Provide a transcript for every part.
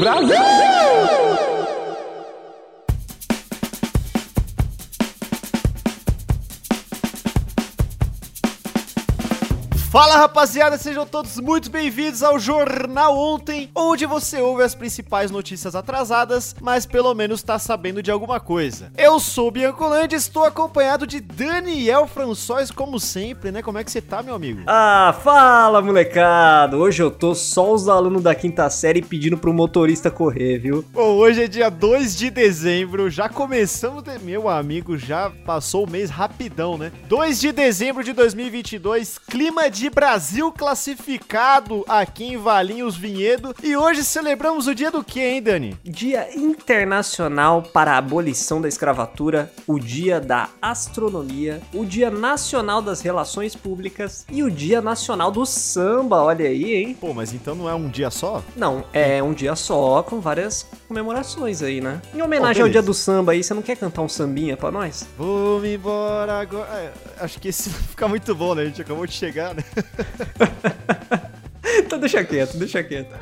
Brasil! Fala rapaziada, sejam todos muito bem-vindos ao Jornal Ontem, onde você ouve as principais notícias atrasadas, mas pelo menos tá sabendo de alguma coisa. Eu sou o Biancolândia, estou acompanhado de Daniel François, como sempre, né? Como é que você tá, meu amigo? Ah, fala molecada! Hoje eu tô só os alunos da quinta série pedindo pro motorista correr, viu? Bom, hoje é dia 2 de dezembro, já começamos, de... meu amigo, já passou o mês rapidão, né? 2 de dezembro de 2022, clima de Brasil classificado aqui em Valinhos Vinhedo. E hoje celebramos o dia do que, hein, Dani? Dia Internacional para a Abolição da Escravatura, o Dia da Astronomia, o Dia Nacional das Relações Públicas e o Dia Nacional do Samba, olha aí, hein? Pô, mas então não é um dia só? Não, é um dia só com várias comemorações aí, né? Em homenagem ao Dia do Samba aí, você não quer cantar um sambinha pra nós? Vou me embora agora. É, acho que esse fica muito bom, né? A gente acabou de chegar, né? então deixa quieto, deixa quieto.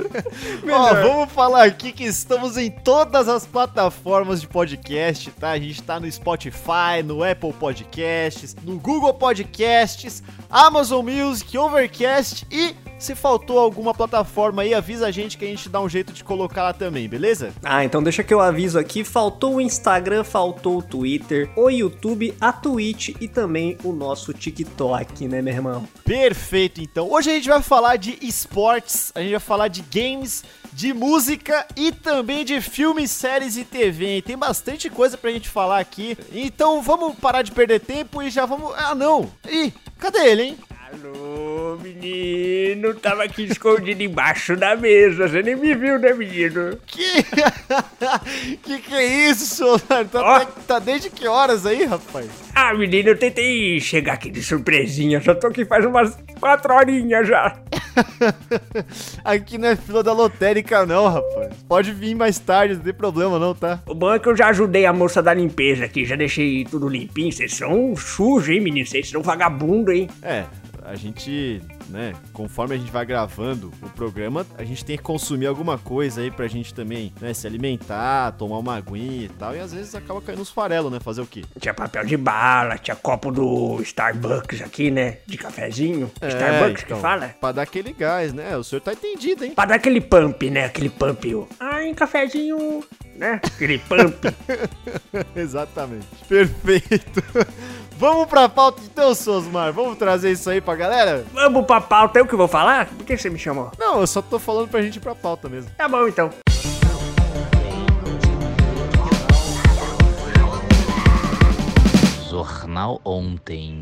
Ó, vamos falar aqui que estamos em todas as plataformas de podcast, tá? A gente tá no Spotify, no Apple Podcasts, no Google Podcasts, Amazon Music, Overcast e se faltou alguma plataforma aí, avisa a gente que a gente dá um jeito de colocar lá também, beleza? Ah, então deixa que eu aviso aqui. Faltou o Instagram, faltou o Twitter, o YouTube, a Twitch e também o nosso TikTok, né, meu irmão? Perfeito, então. Hoje a gente vai falar de esportes, a gente vai falar de games, de música e também de filmes, séries e TV. Hein? Tem bastante coisa pra gente falar aqui. Então vamos parar de perder tempo e já vamos. Ah, não! Ih, cadê ele, hein? Alô, menino, tava aqui escondido embaixo da mesa, você nem me viu, né, menino? Que que, que é isso, senhor? Tá, oh. tá desde que horas aí, rapaz? Ah, menino, eu tentei chegar aqui de surpresinha, só tô aqui faz umas quatro horinhas já. aqui não é fila da lotérica não, rapaz. Pode vir mais tarde, não tem problema não, tá? O bom é que eu já ajudei a moça da limpeza aqui, já deixei tudo limpinho. Vocês são sujos, hein, menino? Vocês são vagabundo, hein? É, a gente, né, conforme a gente vai gravando o programa, a gente tem que consumir alguma coisa aí pra gente também, né, se alimentar, tomar uma aguinha e tal, e às vezes acaba caindo nos farelos, né, fazer o quê? Tinha papel de bala, tinha copo do Starbucks aqui, né, de cafezinho, é, Starbucks então, que fala? Pra dar aquele gás, né, o senhor tá entendido, hein? Pra dar aquele pump, né, aquele pump, ó. Ai, cafezinho, né, aquele pump. Exatamente, perfeito. Vamos pra pauta então, Sosmar. Vamos trazer isso aí pra galera? Vamos pra pauta. Eu que vou falar? Por que você me chamou? Não, eu só tô falando pra gente ir pra pauta mesmo. Tá bom, então. Jornal Ontem.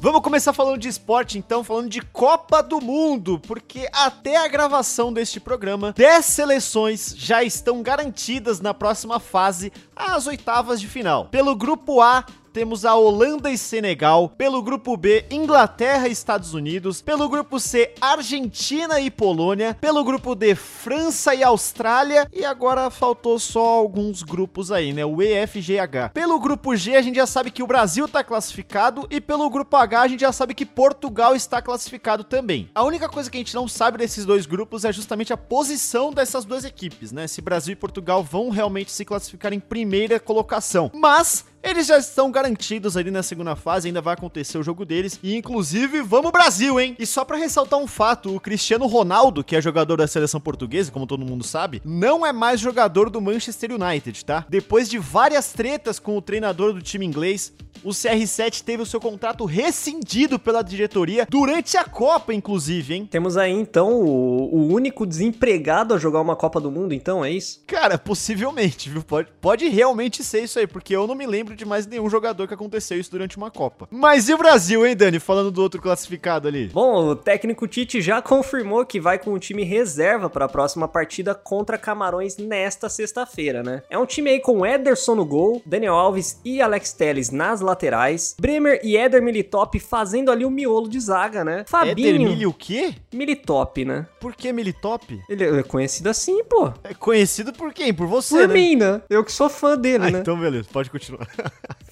Vamos começar falando de esporte, então, falando de Copa do Mundo, porque até a gravação deste programa, 10 seleções já estão garantidas na próxima fase, às oitavas de final. Pelo grupo A, temos a Holanda e Senegal, pelo grupo B, Inglaterra e Estados Unidos, pelo grupo C, Argentina e Polônia, pelo grupo D, França e Austrália, e agora faltou só alguns grupos aí, né? O E, F, G, H. Pelo grupo G, a gente já sabe que o Brasil tá classificado, e pelo grupo H, a gente já sabe que Portugal está classificado também. A única coisa que a gente não sabe desses dois grupos é justamente a posição dessas duas equipes, né? Se Brasil e Portugal vão realmente se classificar em primeira colocação. Mas eles já estão garantidos ali na segunda fase, ainda vai acontecer o jogo deles. E inclusive, vamos Brasil, hein? E só para ressaltar um fato, o Cristiano Ronaldo, que é jogador da seleção portuguesa, como todo mundo sabe, não é mais jogador do Manchester United, tá? Depois de várias tretas com o treinador do time inglês, o CR7 teve o seu contrato rescindido pela diretoria durante a Copa, inclusive, hein? Temos aí então o, o único desempregado a jogar uma Copa do Mundo, então, é isso? Cara, possivelmente, viu? Pode, pode realmente ser isso aí, porque eu não me lembro de mais nenhum jogador que aconteceu isso durante uma Copa. Mas e o Brasil, hein, Dani? Falando do outro classificado ali. Bom, o técnico Tite já confirmou que vai com o time reserva para a próxima partida contra Camarões nesta sexta-feira, né? É um time aí com Ederson no gol, Daniel Alves e Alex Telles nas laterais, Bremer e Éder Militop fazendo ali o miolo de zaga, né? Fabinho. Éder Mili o quê? Militop, né? Por que Militop? Ele é conhecido assim, pô. É conhecido por quem? Por você, por né? mim, né? Eu que sou fã dele, ah, né? Então, beleza, pode continuar.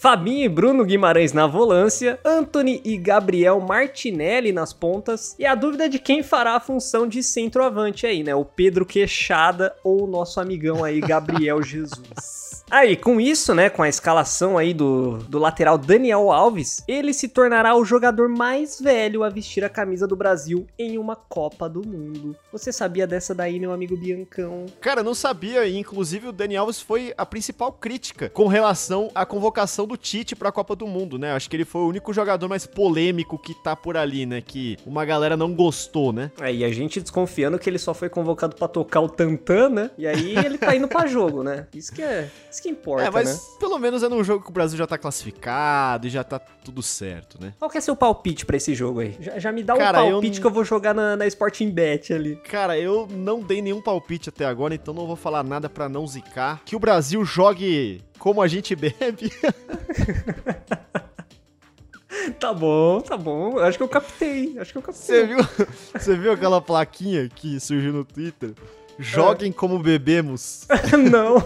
Fabinho e Bruno Guimarães na volância, Anthony e Gabriel Martinelli nas pontas, e a dúvida é de quem fará a função de centroavante aí, né? O Pedro Queixada ou o nosso amigão aí, Gabriel Jesus. Aí, com isso, né, com a escalação aí do, do lateral Daniel Alves, ele se tornará o jogador mais velho a vestir a camisa do Brasil em uma Copa do Mundo. Você sabia dessa daí, meu amigo Biancão? Cara, eu não sabia, e inclusive o Dani Alves foi a principal crítica com relação à convocação do Tite pra Copa do Mundo, né? Acho que ele foi o único jogador mais polêmico que tá por ali, né? Que uma galera não gostou, né? Aí a gente desconfiando que ele só foi convocado pra tocar o tantã, né? E aí ele tá indo pra jogo, né? Isso que é, isso que importa, é, mas né? pelo menos é num jogo que o Brasil já tá classificado e já tá tudo certo, né? Qual que é seu palpite pra esse jogo aí? Já, já me dá um Cara, eu palpite não- que eu vou jogar na, na Sporting Bet ali. Cara, eu não dei nenhum palpite até agora, então não vou falar nada pra não zicar. Que o Brasil jogue como a gente bebe. Tá bom, tá bom. Acho que eu captei. Acho que eu captei. Você viu, você viu aquela plaquinha que surgiu no Twitter? Joguem como bebemos. Não.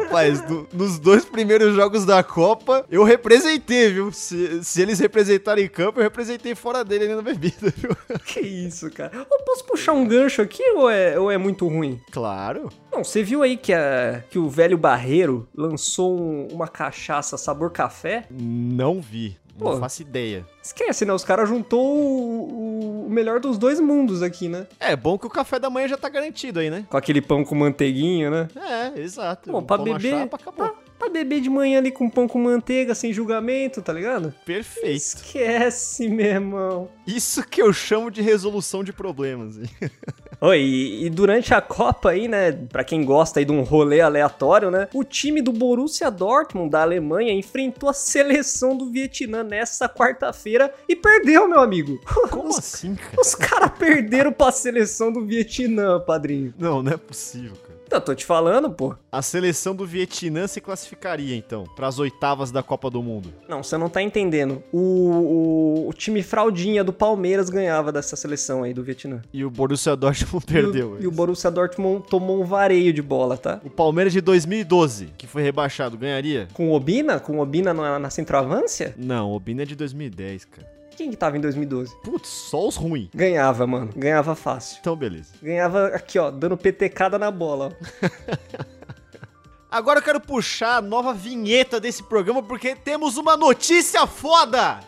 Rapaz, no- nos dois primeiros jogos da Copa, eu representei, viu? Se, se eles representarem em campo, eu representei fora dele ali na bebida, viu? que isso, cara. Eu posso puxar um gancho aqui ou é, ou é muito ruim? Claro. Não, você viu aí que, a, que o velho Barreiro lançou um- uma cachaça sabor café? Não vi. Não Pô. faço ideia. Esquece, né? Os caras juntou o, o melhor dos dois mundos aqui, né? É bom que o café da manhã já tá garantido aí, né? Com aquele pão com manteiguinha, né? É, exato. Um pra beber. chapa, acabou. Pra, pra beber de manhã ali com pão com manteiga, sem julgamento, tá ligado? Perfeito. Esquece, meu irmão. Isso que eu chamo de resolução de problemas. Oi, e, e durante a Copa aí, né, pra quem gosta aí de um rolê aleatório, né, o time do Borussia Dortmund da Alemanha enfrentou a seleção do Vietnã nessa quarta-feira e perdeu, meu amigo. Como os, assim, cara? os caras perderam pra seleção do Vietnã, padrinho. Não, não é possível, cara. Eu tô te falando, pô. A seleção do Vietnã se classificaria, então, pras oitavas da Copa do Mundo. Não, você não tá entendendo. O, o, o time fraldinha do Palmeiras ganhava dessa seleção aí do Vietnã. E o Borussia E Dortmund o- perdeu. E o, Borussia Dortmund tomou um vareio de bola, tá? O Palmeiras de 2012, que foi rebaixado, ganharia? Com o Obina? Com o Obina na, na centroavância? Não, o Bina é de 2010, cara. Quem que tava em 2012? Putz, só os ruins. Ganhava, mano. Ganhava fácil. Então, beleza. Ganhava aqui, ó, dando PTcada na bola. ó. Agora eu quero puxar a nova vinheta desse programa porque temos uma notícia foda!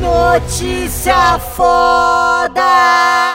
Notícia foda!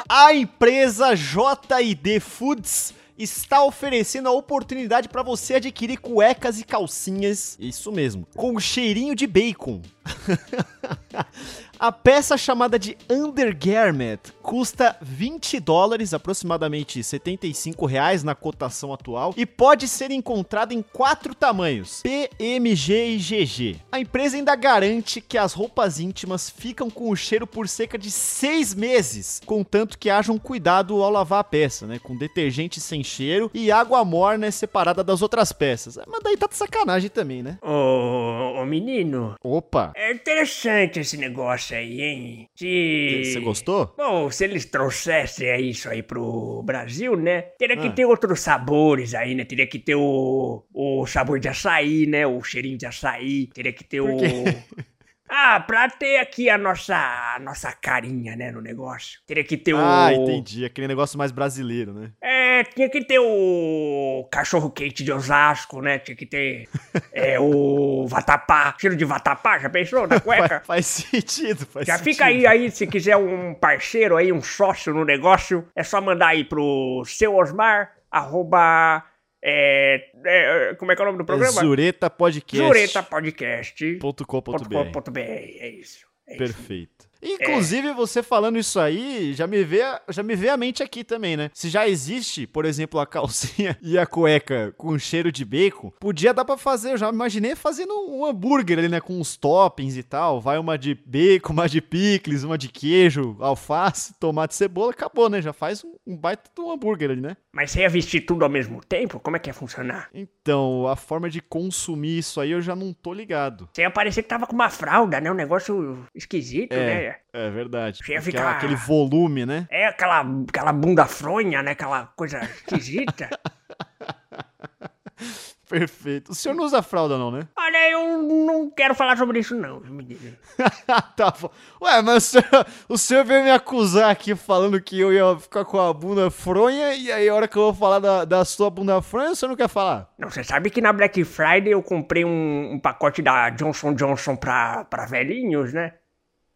A empresa JD Foods está oferecendo a oportunidade para você adquirir cuecas e calcinhas, isso mesmo, com cheirinho de bacon. A peça chamada de Undergarment custa 20 dólares, aproximadamente 75 reais na cotação atual, e pode ser encontrada em quatro tamanhos: P, M, G e GG. A empresa ainda garante que as roupas íntimas ficam com o cheiro por cerca de seis meses, contanto que haja um cuidado ao lavar a peça, né? Com detergente sem cheiro e água morna separada das outras peças. Mas daí tá de sacanagem também, né? Ô, ô, menino, Opa! é interessante esse negócio aí, hein? Se... Você gostou? Bom, se eles trouxessem isso aí pro Brasil, né? Teria que Ah. ter outros sabores aí, né? Teria que ter o, o sabor de açaí, né? O cheirinho de açaí. Teria que ter o. Ah, pra ter aqui a nossa, a nossa carinha, né, no negócio. Teria que ter o... Ah, entendi. Aquele negócio mais brasileiro, né? É, tinha que ter o cachorro quente de Osasco, né? Tinha que ter é, o vatapá, cheiro de vatapá, já pensou na cueca? Faz, faz sentido, faz Já sentido. fica aí, aí, se quiser um parceiro aí, um sócio no negócio, é só mandar aí pro seu Osmar, arroba, é, é, como é que é o nome do É programa? Zureta Podcast. Jureta Podcast. .com.br. é isso. É isso. Inclusive, você falando isso aí, já me, vê, já me vê a mente aqui também, né? Se já existe, por exemplo, a calcinha e a cueca com cheiro de bacon, podia dar pra fazer, eu já imaginei fazendo um hambúrguer ali, né? Com uns toppings e tal. Vai uma de bacon, uma de picles, uma de queijo, alface, tomate, cebola, acabou, né? Já faz um, um baita um hambúrguer ali, né? Mas você ia vestir tudo ao mesmo tempo? Como é que ia funcionar? Então, a forma de consumir isso aí eu já não tô ligado. Você ia parecer que tava com uma fralda, né? Um negócio esquisito, né? É verdade. Você ia Aquela- ficar- Aquele volume, né? É aquela, aquela bunda fronha, né? Aquela coisa esquisita. Perfeito. O senhor não usa fralda, não, né? Olha, eu não quero falar sobre isso não, tá bom. Ué, mas o senhor, o senhor veio me acusar aqui falando que eu ia ficar com a bunda fronha e aí a hora que eu vou falar da, da sua bunda fronha, o senhor não quer falar? Não, você sabe que na Black Friday eu comprei um, um pacote da Johnson Johnson pra, pra velhinhos, né?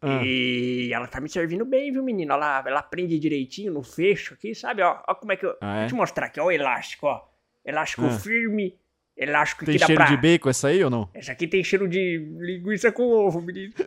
Ah. E ela tá me servindo bem, viu, menino? Ela, ela prende direitinho no fecho aqui, sabe? Ó, ó como é que eu... Ah, é? Vou te mostrar aqui, ó o elástico, ó. Elástico Ah. firme, elástico Tem que dá cheiro pra... de bacon essa aí ou não? Essa aqui tem cheiro de linguiça com ovo, menino.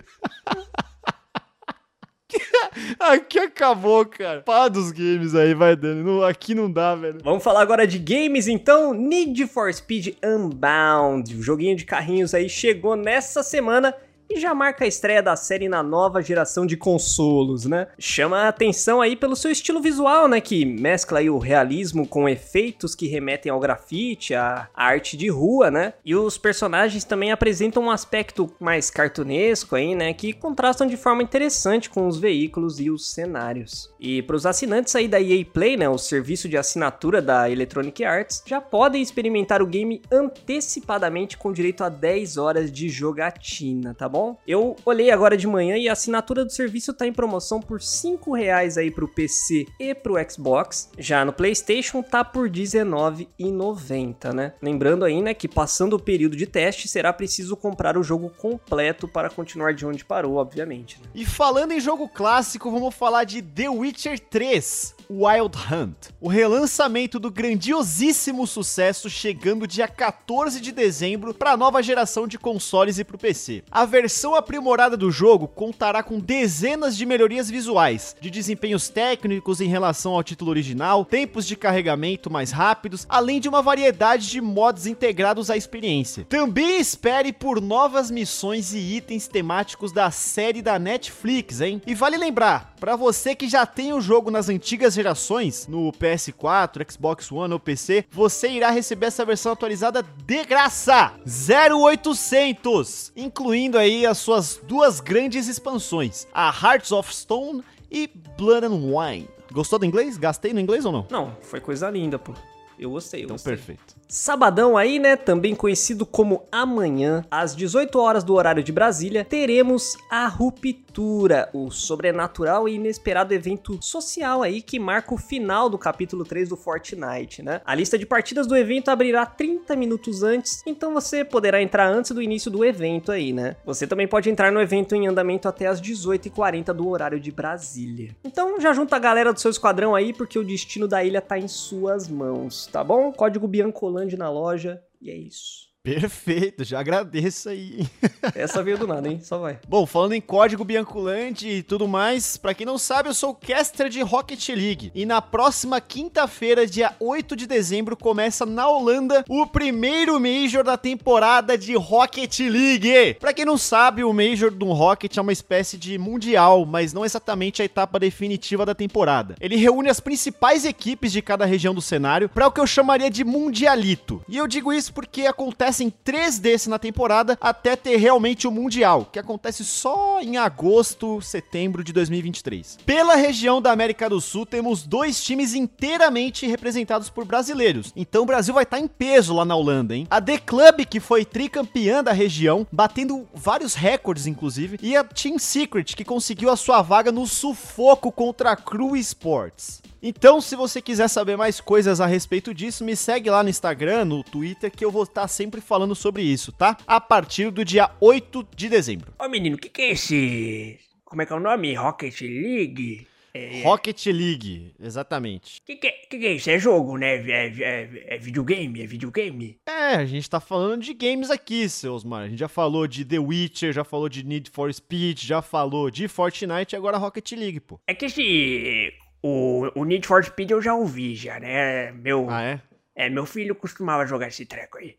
Aqui acabou, cara. Para dos games aí, vai dando. Aqui não dá, velho. Vamos falar agora de games, então. Need for Speed Unbound, o joguinho de carrinhos aí, chegou nessa semana e já marca a estreia da série na nova geração de consolos, né? Chama a atenção aí pelo seu estilo visual, né? Que mescla aí o realismo com efeitos que remetem ao grafite, à arte de rua, né? E os personagens também apresentam um aspecto mais cartunesco aí, né? Que contrastam de forma interessante com os veículos e os cenários. E para os assinantes aí da EA Play, né? O serviço de assinatura da Electronic Arts, já podem experimentar o game antecipadamente com direito a 10 horas de jogatina, tá bom? Eu olhei agora de manhã e a assinatura do serviço tá em promoção por 5 reais aí pro PC e pro Xbox. Já no PlayStation tá por R$19,90, né? Lembrando aí, né, que passando o período de teste será preciso comprar o jogo completo para continuar de onde parou, obviamente. Né? E falando em jogo clássico, vamos falar de The Witcher 3. Wild Hunt, o relançamento do grandiosíssimo sucesso chegando dia 14 de dezembro para a nova geração de consoles e para o PC. A versão aprimorada do jogo contará com dezenas de melhorias visuais, de desempenhos técnicos em relação ao título original, tempos de carregamento mais rápidos, além de uma variedade de mods integrados à experiência. Também espere por novas missões e itens temáticos da série da Netflix, hein? E vale lembrar, para você que já tem o jogo nas antigas gerações, no PS4, Xbox One ou PC, você irá receber essa versão atualizada de graça, 0800, incluindo aí as suas duas grandes expansões, a Hearts of Stone e Blood and Wine. Gostou do inglês? Gastei no inglês ou não? Não, foi coisa linda, pô. Eu gostei, eu Então, gostei. perfeito. Sabadão aí, né? Também conhecido como amanhã, às 18 horas do horário de Brasília, teremos a Ruptura, o sobrenatural e inesperado evento social aí que marca o final do capítulo 3 do Fortnite, né? A lista de partidas do evento abrirá 30 minutos antes, então você poderá entrar antes do início do evento aí, né? Você também pode entrar no evento em andamento até às 18h40 do horário de Brasília. Então já junta a galera do seu esquadrão aí, porque o destino da ilha tá em suas mãos, tá bom? Código Biancolândia na loja, e é isso. Perfeito, já agradeço aí. Essa veio do nada, hein? Só vai. Bom, falando em código Bianculante e tudo mais, pra quem não sabe, eu sou o caster de Rocket League. E na próxima quinta-feira, dia 8 de dezembro, começa na Holanda o primeiro Major da temporada de Rocket League. Pra quem não sabe, o Major do Rocket é uma espécie de mundial, mas não exatamente a etapa definitiva da temporada. Ele reúne as principais equipes de cada região do cenário para o que eu chamaria de mundialito. E eu digo isso porque acontecem três desses na temporada até ter realmente o Mundial, que acontece só em agosto, setembro de 2023. Pela região da América do Sul, temos dois times inteiramente representados por brasileiros. Então o Brasil vai estar em peso lá na Holanda, hein? A The Club, que foi tricampeã da região, batendo vários recordes, inclusive, e a Team Secret, que conseguiu a sua vaga no sufoco contra a Crew Sports. Então, se você quiser saber mais coisas a respeito disso, me segue lá no Instagram, no Twitter, que eu vou estar sempre falando sobre isso, tá? A partir do dia 8 de dezembro. Ô menino, o que, que é esse. Como é que é o nome? Rocket League? É, Rocket League, exatamente. que, que, que, que é isso? É jogo, né? É, é, é videogame? É videogame? É, a gente tá falando de games aqui, seu Osmar. A gente já falou de The Witcher, já falou de Need for Speed, já falou de Fortnite e agora Rocket League, pô. É que esse. O, o Need for Speed eu já ouvi, já, né? Meu, Ah, é? é, meu filho costumava jogar esse treco aí.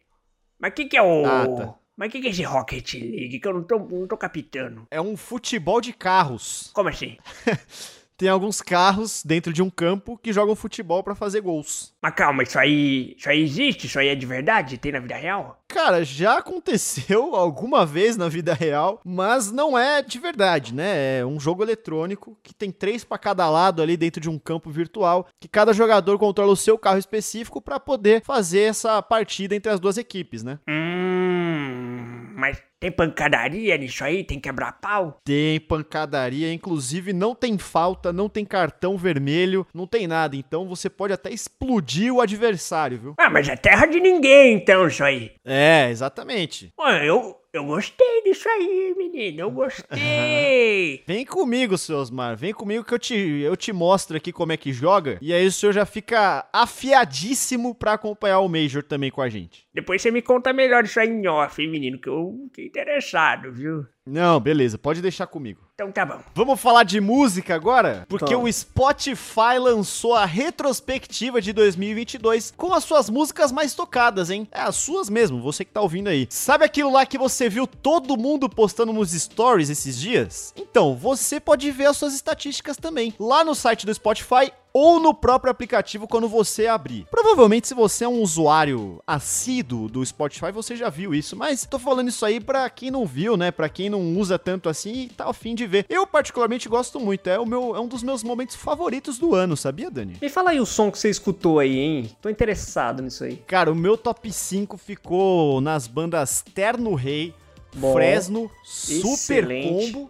Mas o que, que é o. Ah, tá. Mas o que, que é esse Rocket League? Que eu não tô, não tô captando. É um futebol de carros. Como assim? tem alguns carros dentro de um campo que jogam futebol pra fazer gols. Mas calma, isso aí, isso aí existe? Isso aí é de verdade? Tem na vida real? Cara, já aconteceu alguma vez na vida real, mas não é de verdade, né? É um jogo eletrônico que tem três pra cada lado ali dentro de um campo virtual, que cada jogador controla o seu carro específico pra poder fazer essa partida entre as duas equipes, né? Hum, mas tem pancadaria nisso aí? Tem quebrar pau? Tem pancadaria, inclusive não tem falta, não tem cartão vermelho, não tem nada. Então você pode até explodir o adversário, viu? Ah, mas é terra de ninguém então isso aí. É, exatamente. Olha, eu, eu gostei disso aí, menino. Eu gostei. Vem comigo, seu Osmar. Vem comigo que eu te, eu te mostro aqui como é que joga. E aí o senhor já fica afiadíssimo pra acompanhar o Major também com a gente. Depois você me conta melhor isso aí em off, menino, que eu fiquei interessado, viu? Não, beleza, pode deixar comigo. Então tá bom. Vamos falar de música agora? Porque Vamos. o Spotify lançou a retrospectiva de 2022 com as suas músicas mais tocadas, hein? É, as suas mesmo, você que tá ouvindo aí. Sabe aquilo lá que você viu todo mundo postando nos stories esses dias? Então, você pode ver as suas estatísticas também, lá no site do Spotify ou no próprio aplicativo quando você abrir. Provavelmente, se você é um usuário assíduo do Spotify, você já viu isso, mas tô falando isso aí pra quem não viu, né? Pra quem não usa tanto assim e tá afim de ver. Eu, particularmente, gosto muito. É, o meu, é um dos meus momentos favoritos do ano, sabia, Dani? Me fala aí o som que você escutou aí, hein? Tô interessado nisso aí. Cara, o meu top 5 ficou nas bandas Terno Rei, Bom, Fresno, Super excelente. Combo,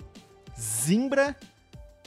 Zimbra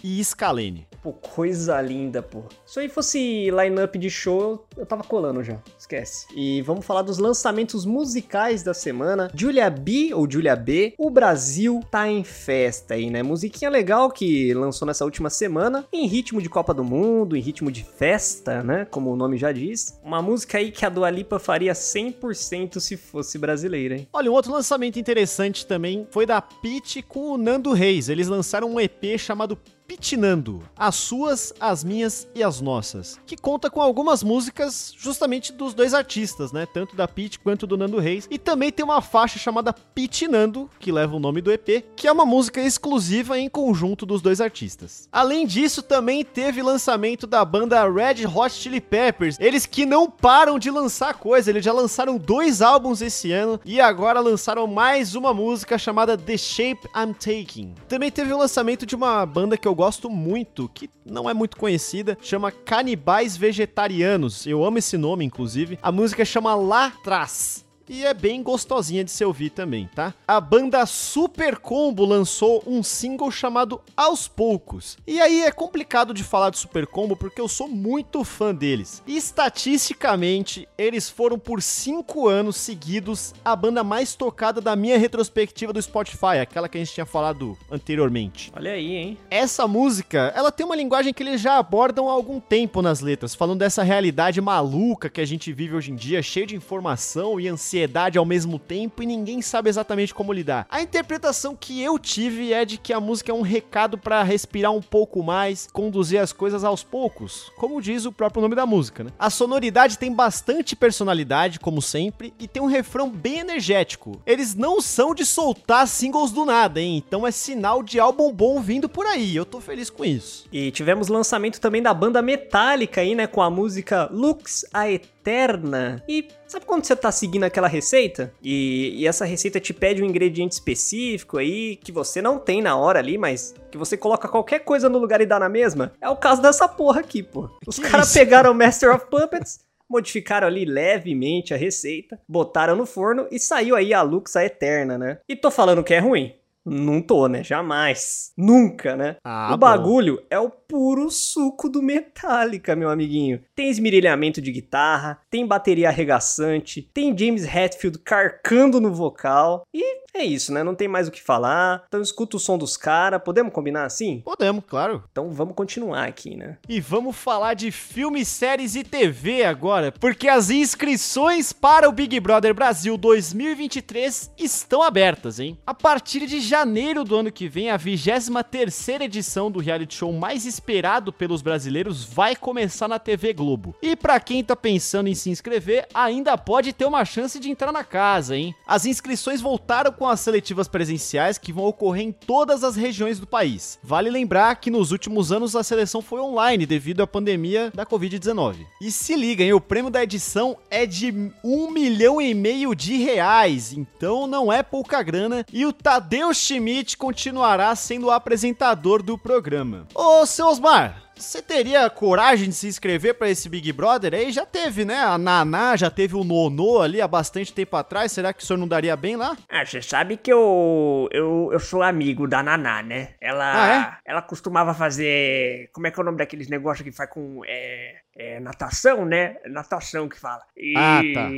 e Scalene. Pô, coisa linda, pô. Se aí fosse line-up de show, eu, eu tava colando já. Esquece. E vamos falar dos lançamentos musicais da semana. Julia B, ou Julia B, o Brasil tá em festa aí, né? Musiquinha legal que lançou nessa última semana, em ritmo de Copa do Mundo, em ritmo de festa, né? Como o nome já diz. Uma música aí que a Dua Lipa faria 100% se fosse brasileira, hein? Olha, um outro lançamento interessante também foi da Pete com o Nando Reis. Eles lançaram um EP chamado Pitinando, as suas, as minhas e as nossas, que conta com algumas músicas justamente dos dois artistas, né? Tanto da Pete quanto do Nando Reis. E também tem uma faixa chamada Pitinando, que leva o nome do EP, que é uma música exclusiva em conjunto dos dois artistas. Além disso, também teve lançamento da banda Red Hot Chili Peppers. Eles que não param de lançar coisa, eles já lançaram dois álbuns esse ano e agora lançaram mais uma música chamada The Shape I'm Taking. Também teve o lançamento de uma banda que eu gosto muito, que não é muito conhecida, chama Canibais Vegetarianos. Eu amo esse nome, inclusive. A música chama Lá Trás. E é bem gostosinha de se ouvir também, tá? A banda Super Combo lançou um single chamado Aos Poucos. E aí é complicado de falar de Super Combo porque eu sou muito fã deles. E estatisticamente, eles foram por cinco anos seguidos a banda mais tocada da minha retrospectiva do Spotify, aquela que a gente tinha falado anteriormente. Olha aí, hein? Essa música, ela tem uma linguagem que eles já abordam há algum tempo nas letras, falando dessa realidade maluca que a gente vive hoje em dia, cheia de informação e ansiedade ao mesmo tempo e ninguém sabe exatamente como lidar. A interpretação que eu tive é de que a música é um recado pra respirar um pouco mais, conduzir as coisas aos poucos, como diz o próprio nome da música, né? A sonoridade tem bastante personalidade, como sempre, e tem um refrão bem energético. Eles não são de soltar singles do nada, hein? Então é sinal de álbum bom vindo por aí. Eu tô feliz com isso. E tivemos lançamento também da banda Metallica aí, né? Com a música Lux a Eterna. E sabe quando você tá seguindo aquela receita? E, e essa receita te pede um ingrediente específico aí, que você não tem na hora ali, mas que você coloca qualquer coisa no lugar e dá na mesma? É o caso dessa porra aqui, pô. Os caras pegaram o Master of Puppets. Modificaram ali levemente a receita, botaram no forno e saiu aí a Lux a Eterna, né? E tô falando que é ruim? Não tô, né? Jamais. Nunca, né? Ah, o bom. bagulho é o puro suco do Metallica, meu amiguinho. Tem esmirilhamento de guitarra, tem bateria arregaçante, tem James Hetfield carcando no vocal. E é isso, né? Não tem mais o que falar. Então escuta o som dos caras. Podemos combinar assim? Podemos, claro. Então vamos continuar aqui, né? E vamos falar de filmes, séries e TV agora, porque as inscrições para o Big Brother Brasil 2023 estão abertas, hein? A partir de janeiro do ano que vem, a 23ª edição do reality show mais esperado pelos brasileiros vai começar na TV Globo. E pra quem tá pensando em se inscrever, ainda pode ter uma chance de entrar na casa, hein? As inscrições voltaram com as seletivas presenciais que vão ocorrer em todas as regiões do país. Vale lembrar que nos últimos anos a seleção foi online devido à pandemia da Covid-19. E se liga, hein? O prêmio da edição é de um milhão e meio de reais, então não é pouca grana. E o Tadeu Schmidt continuará sendo o apresentador do programa. Ô, seu Osmar, você teria coragem de se inscrever pra esse Big Brother? Aí já teve, né? A Naná, já teve o Nonô ali há bastante tempo atrás. Será que o senhor não daria bem lá? Ah, você sabe que eu, eu, eu sou amigo da Naná, né? Ela, Ah, ela costumava fazer. Como é que é o nome daqueles negócios que faz com. É, é, natação, né? Natação que fala. E. Ah, tá.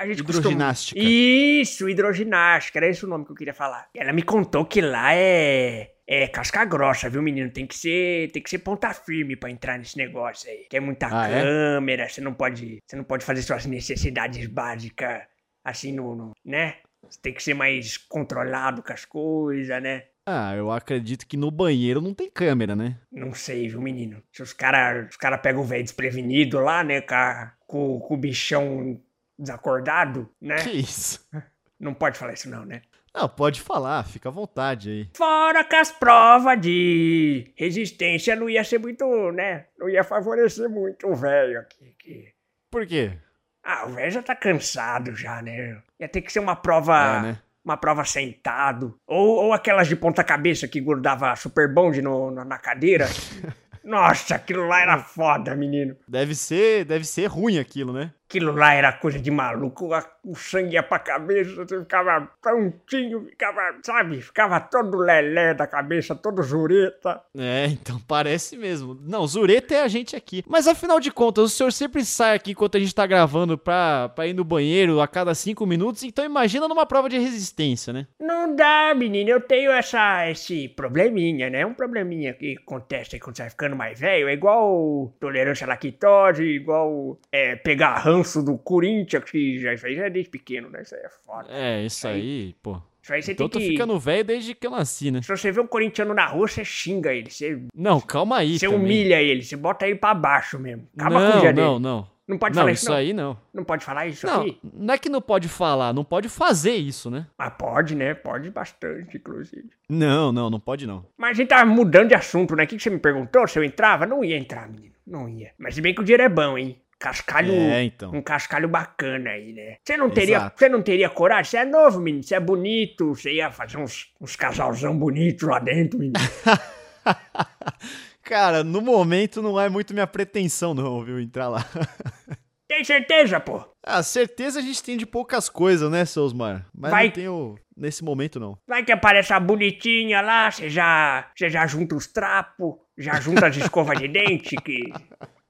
A gente Hidroginástica. Costuma... Isso, hidroginástica, era esse o nome que eu queria falar. Ela me contou que lá é. É casca grossa, viu, menino? Tem que ser, tem que ser ponta firme pra entrar nesse negócio aí. Que é muita Ah, é? câmera, você não pode, você não pode fazer suas necessidades básicas assim no, no- né? Você tem que ser mais controlado com as coisas, né? Ah, eu acredito que no banheiro não tem câmera, né? Não sei, viu, menino? Se os caras os cara pegam o velho desprevenido lá, né? Com- com o bichão desacordado, né? Que isso? Não pode falar isso não, né? Não, pode falar, fica à vontade aí. Fora que as provas de resistência não ia ser muito, né? Não ia favorecer muito o velho aqui. Que... Por quê? Ah, o velho já tá cansado já, né? Ia ter que ser uma prova. É, né? Uma prova sentado. Ou, ou aquelas de ponta-cabeça que grudava super bonde no, no- na cadeira. Nossa, aquilo lá era foda, menino. Deve ser, deve ser ruim aquilo, né? Aquilo lá era coisa de maluco. O sangue ia pra cabeça, você ficava prontinho, ficava, sabe? Ficava todo lelé da cabeça, todo jureta. É, então parece mesmo. Não, Zureta é a gente aqui. Mas afinal de contas, o senhor sempre sai aqui enquanto a gente tá gravando pra, pra ir no banheiro a cada cinco minutos, então imagina numa prova de resistência, né? Não dá, menino. Eu tenho essa, esse probleminha, né? Um probleminha que acontece quando você vai ficando mais velho. É igual tolerância à lactose, igual é, pegar ranço do Corinthians, que já isso aí já é desde pequeno, né? Isso aí é foda. É, isso aí, pô. Isso aí você Então tô tem que... ficando velho desde que eu nasci, né? Se você vê um corintiano na rua, você xinga ele. Você, Não, calma aí. você também. humilha ele. Você bota ele pra baixo mesmo. Acaba com o Não, dia não, dele. não. Não pode Não, falar isso isso, não. aí não. Não pode falar isso Não, aqui? não é que não pode falar, não pode fazer isso, né? Mas pode, né? Pode bastante, inclusive. Não, não, não pode não. Mas a gente tava mudando de assunto, né? O que que você me perguntou? Se eu entrava? Não ia entrar, menino. Não ia. Mas se bem que o dinheiro é bom, hein? Cascalho. É, então. Um cascalho bacana aí, né? Você não teria, você não teria coragem? Você é novo, menino. Você é bonito. Você ia fazer uns, uns casalzão bonito lá dentro, menino. Cara, no momento não é muito minha pretensão não, viu, entrar lá. Tem certeza, pô? Ah, certeza a gente tem de poucas coisas, né, seu Osmar? Mas Vai- não tenho nesse momento não. Vai que aparece a bonitinha lá, você já, você já junta os trapos, já junta as escovas de dente, que...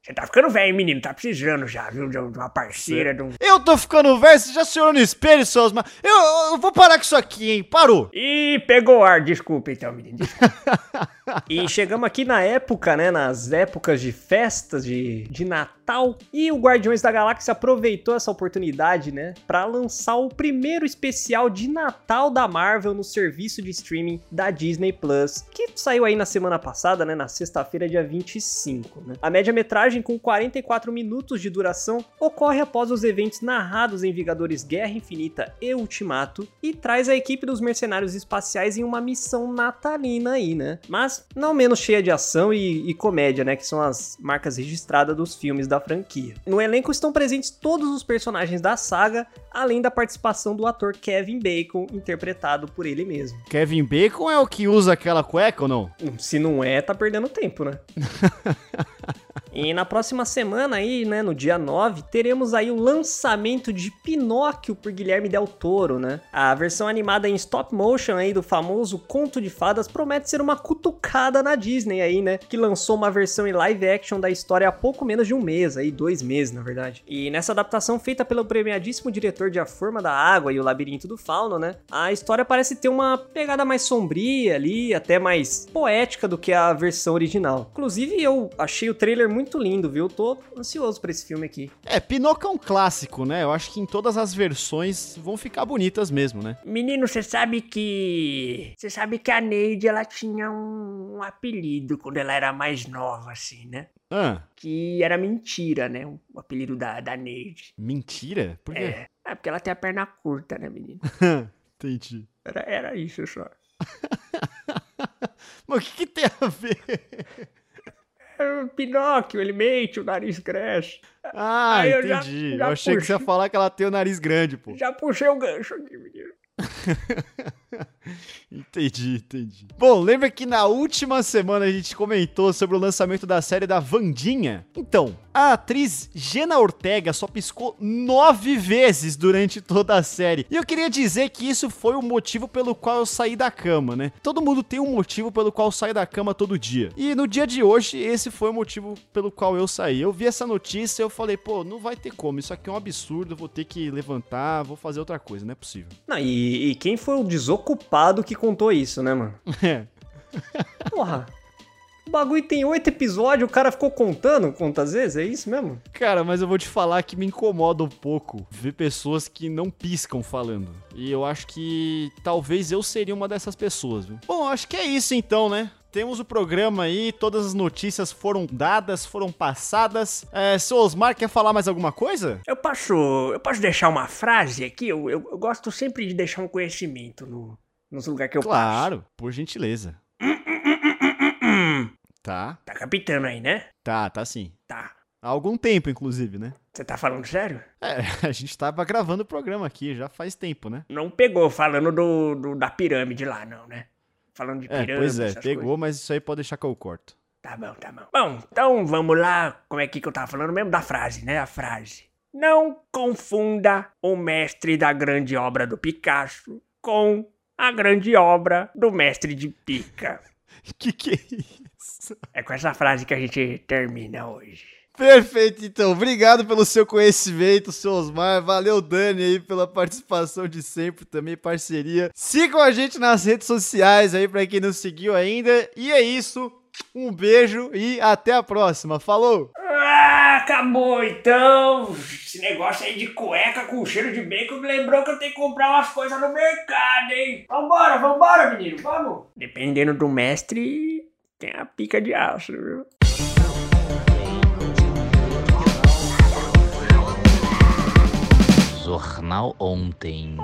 Você tá ficando velho, menino. Tá precisando já, viu? De uma parceira, de um... Eu tô ficando velho, você já se olhou no espelho, seu Osmar? Eu, eu vou parar com isso aqui, hein? Parou! Ih, pegou ar. Desculpa, então, menino. Desculpa. E chegamos aqui na época, né? Nas épocas de festas de, de Natal. E o Guardiões da Galáxia aproveitou essa oportunidade, né? Pra lançar o primeiro especial de Natal da Marvel no serviço de streaming da Disney Plus. Que saiu aí na semana passada, né? Na sexta-feira, dia 25, né? A média-metragem, com 44 minutos de duração, ocorre após os eventos narrados em Vingadores Guerra Infinita e Ultimato. E traz a equipe dos mercenários espaciais em uma missão natalina aí, né? Mas não menos cheia de ação e, e comédia, né? Que são as marcas registradas dos filmes da franquia. No elenco estão presentes todos os personagens da saga, além da participação do ator Kevin Bacon, interpretado por ele mesmo. Kevin Bacon é o que usa aquela cueca ou não? Se não é, tá perdendo tempo, né? E na próxima semana aí, né, no dia 9, teremos aí o lançamento de Pinóquio por Guilherme Del Toro, né? A versão animada em stop motion aí do famoso Conto de Fadas promete ser uma cutucada na Disney aí, né? Que lançou uma versão em live action da história há pouco menos de um mês, aí dois meses, na verdade. E nessa adaptação feita pelo premiadíssimo diretor de A Forma da Água e O Labirinto do Fauno, né? A história parece ter uma pegada mais sombria ali, até mais poética do que a versão original. Inclusive, eu achei o trailer muito muito lindo, viu? Tô ansioso pra esse filme aqui. É, Pinóquio é um clássico, né? Eu acho que em todas as versões vão ficar bonitas mesmo, né? Menino, você sabe que. Você sabe que a Neide ela tinha um, um apelido quando ela era mais nova, assim, né? Ah, Que era mentira, né? O apelido da, da Neide. mentira? Por quê? É. É porque ela tem a perna curta, né, menino? Entendi. Era, era isso só. Mas o que, que tem a ver? Pinóquio, ele mente, o nariz cresce. Ah, Aí eu já- entendi. já eu achei que você ia falar que ela tem o nariz grande, pô. Já puxei o gancho aqui, menino. Entendi, entendi. Bom, lembra que na última semana a gente comentou sobre o lançamento da série da Vandinha? Então, a atriz Jenna Ortega só piscou nove vezes durante toda a série. E eu queria dizer que isso foi o motivo pelo qual eu saí da cama, né? Todo mundo tem um motivo pelo qual sai da cama todo dia. E no dia de hoje, esse foi o motivo pelo qual eu saí. Eu vi essa notícia e eu falei, pô, não vai ter como. Isso aqui é um absurdo, vou ter que levantar, vou fazer outra coisa, não é possível. Não, e, e quem foi o desocupado que contou isso, né, mano? É. Porra. O bagulho tem oito episódios, o cara ficou contando quantas vezes? É isso mesmo? Cara, mas eu vou te falar que me incomoda um pouco ver pessoas que não piscam falando. E eu acho que talvez eu seria uma dessas pessoas, viu? Bom, acho que é isso então, né? Temos o programa aí, todas as notícias foram dadas, foram passadas. É, seu Osmar, quer falar mais alguma coisa? Eu posso, eu posso deixar uma frase aqui? Eu, eu, eu gosto sempre de deixar um conhecimento no, nos lugares que eu Claro, por gentileza. passo. Tá, Tá capitando aí, né? tá, tá sim. Tá. Há algum tempo, inclusive, né? Você tá falando sério? É, a gente tava gravando o programa aqui já faz tempo, né? Não pegou falando do, do- da pirâmide lá, não, né? Falando de É, pirâmide. pois é, pegou, coisas. mas isso aí pode deixar que eu corto. Tá bom, tá bom. Bom, então vamos lá. Como é que que eu tava falando mesmo? Da frase, né? A frase. Não confunda o mestre da grande obra do Picasso com a grande obra do mestre de pica. Que que é isso? É com essa frase que a gente termina hoje. Perfeito, então. Obrigado pelo seu conhecimento, seu Osmar. Valeu, Dani, aí, pela participação de sempre, também parceria. Sigam a gente nas redes sociais aí, pra quem não seguiu ainda. E é isso. Um beijo e até a próxima. Falou! Ah, acabou então. Esse negócio aí de cueca com cheiro de bacon me lembrou que eu tenho que comprar umas coisas no mercado, hein? Vambora, vambora, menino, vamos. Dependendo do mestre, tem a pica de aço, viu? Jornal Ontem.